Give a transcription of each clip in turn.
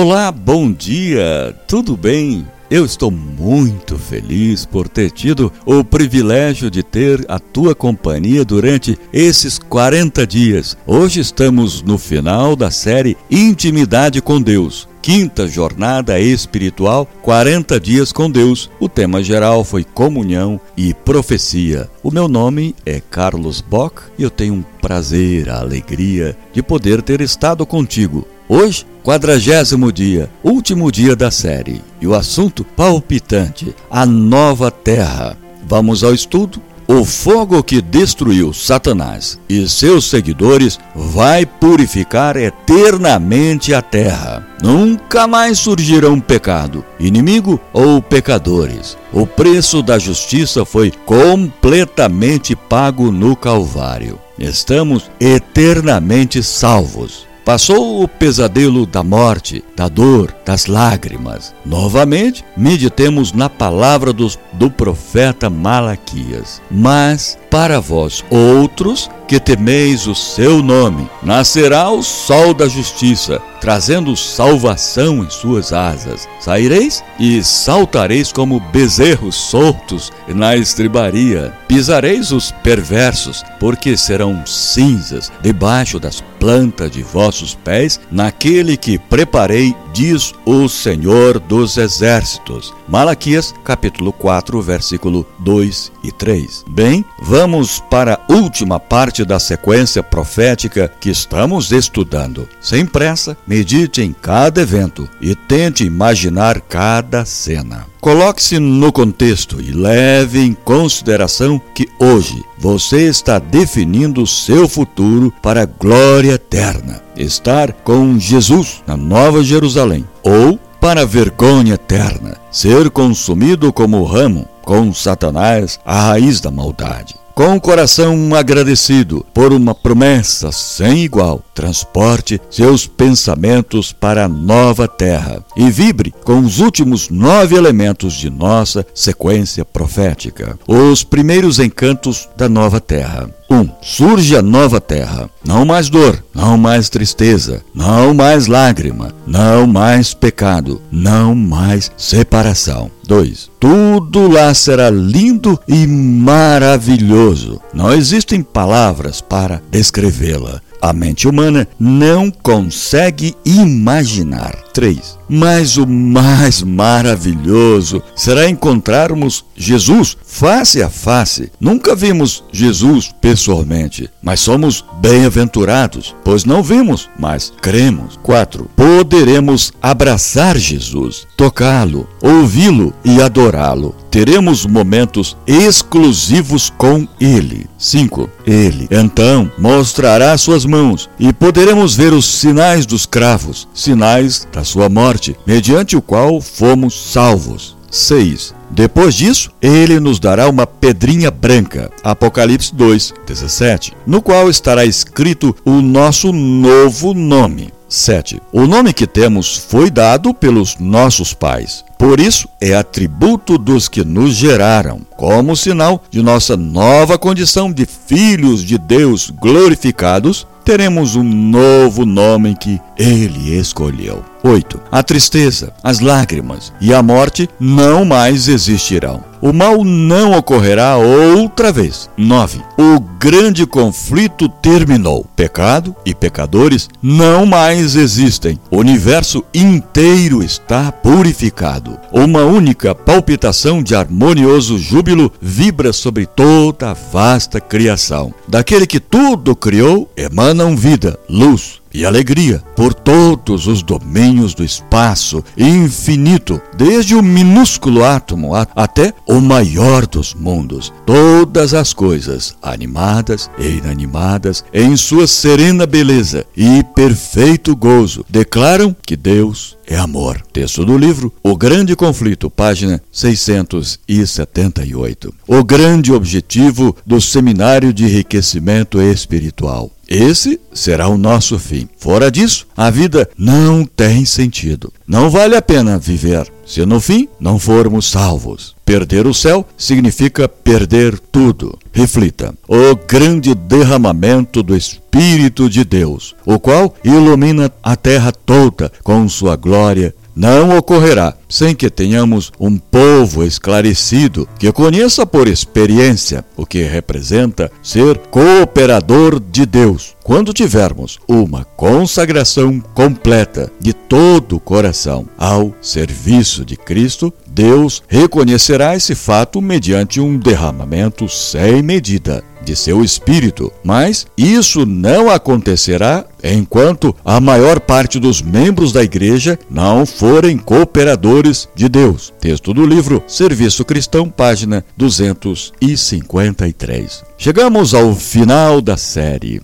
Olá, bom dia, tudo bem? Eu estou muito feliz por ter tido o privilégio de ter a tua companhia durante esses 40 dias. Hoje estamos no final da série Intimidade com Deus. Quinta jornada espiritual, 40 dias com Deus. O tema geral foi comunhão e profecia. O meu nome é Carlos Bock e eu tenho um prazer, a alegria de poder ter estado contigo. Hoje, quadragésimo dia, último dia da série, e o assunto palpitante: a nova terra. Vamos ao estudo? O fogo que destruiu Satanás e seus seguidores vai purificar eternamente a terra. Nunca mais surgirá um pecado, inimigo ou pecadores. O preço da justiça foi completamente pago no Calvário. Estamos eternamente salvos. Passou o pesadelo da morte, da dor, das lágrimas. Novamente, meditemos na palavra do, do profeta Malaquias. Mas para vós outros que temeis o seu nome, nascerá o sol da justiça, trazendo salvação em suas asas. Saireis e saltareis como bezerros soltos na estribaria. Pisareis os perversos, porque serão cinzas debaixo das plantas de vossos pés, naquele que preparei, diz o Senhor dos Exércitos. Malaquias, capítulo 4, versículo 2 e 3. Bem, vamos para a última parte da sequência profética que estamos estudando. Sem pressa, medite em cada evento e tente imaginar cada cena. Coloque-se no contexto e leve em consideração que hoje você está definindo o seu futuro para a glória eterna. Estar com Jesus na Nova Jerusalém ou para vergonha eterna, ser consumido como ramo com Satanás, a raiz da maldade. Com o coração agradecido por uma promessa sem igual, transporte seus pensamentos para a nova terra e vibre com os últimos nove elementos de nossa sequência profética. Os primeiros encantos da nova terra. 1. Um, surge a nova terra. Não mais dor, não mais tristeza, não mais lágrima, não mais pecado, não mais separação. 2. Tudo lá será lindo e maravilhoso. Não existem palavras para descrevê-la. A mente humana não consegue imaginar. 3. Mas o mais maravilhoso será encontrarmos Jesus face a face. Nunca vimos Jesus pessoalmente, mas somos bem-aventurados, pois não vimos, mas cremos. 4. Poderemos abraçar Jesus, tocá-lo, ouvi-lo e adorá-lo. Teremos momentos exclusivos com Ele. 5. Ele, então, mostrará suas mãos e poderemos ver os sinais dos cravos, sinais da sua morte, mediante o qual fomos salvos. 6. Depois disso, ele nos dará uma pedrinha branca, Apocalipse 2, 17, no qual estará escrito o nosso novo nome. 7. O nome que temos foi dado pelos nossos pais. Por isso, é atributo dos que nos geraram, como sinal de nossa nova condição de filhos de Deus glorificados teremos um novo nome que ele escolheu. 8. A tristeza, as lágrimas e a morte não mais existirão. O mal não ocorrerá outra vez. 9. O grande conflito terminou. Pecado e pecadores não mais existem. O universo inteiro está purificado. Uma única palpitação de harmonioso júbilo vibra sobre toda a vasta criação. Daquele que tudo criou, emanam vida, luz, e alegria por todos os domínios do espaço infinito, desde o minúsculo átomo até o maior dos mundos. Todas as coisas, animadas e inanimadas, em sua serena beleza e perfeito gozo, declaram que Deus é amor. Texto do livro O Grande Conflito, página 678. O grande objetivo do Seminário de Enriquecimento Espiritual Esse será o nosso fim. Fora disso, a vida não tem sentido. Não vale a pena viver se no fim não formos salvos. Perder o céu significa perder tudo. Reflita: o grande derramamento do Espírito de Deus, o qual ilumina a terra toda com sua glória não ocorrerá sem que tenhamos um povo esclarecido que conheça por experiência o que representa ser cooperador de Deus. Quando tivermos uma consagração completa de todo o coração ao serviço de Cristo, Deus reconhecerá esse fato mediante um derramamento sem medida de seu espírito, mas isso não acontecerá enquanto a maior parte dos membros da igreja não forem cooperadores de Deus. Texto do livro Serviço Cristão, página 253. Chegamos ao final da série.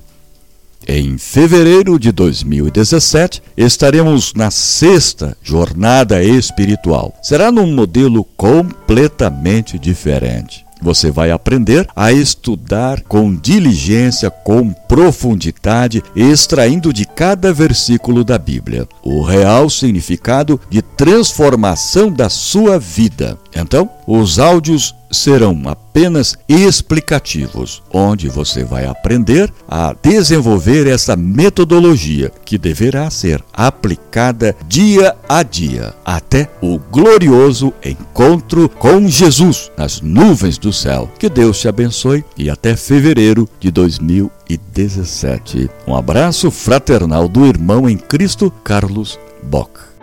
Em fevereiro de 2017, estaremos na sexta jornada espiritual. Será num modelo completamente diferente. Você vai aprender a estudar com diligência, com profundidade, extraindo de cada versículo da Bíblia o real significado de transformação da sua vida. Então, os áudios serão apenas explicativos, onde você vai aprender a desenvolver essa metodologia que deverá ser aplicada dia a dia até o glorioso encontro com Jesus nas nuvens do céu. Que Deus te abençoe e até fevereiro de 2017. Um abraço fraternal do irmão em Cristo, Carlos Bock.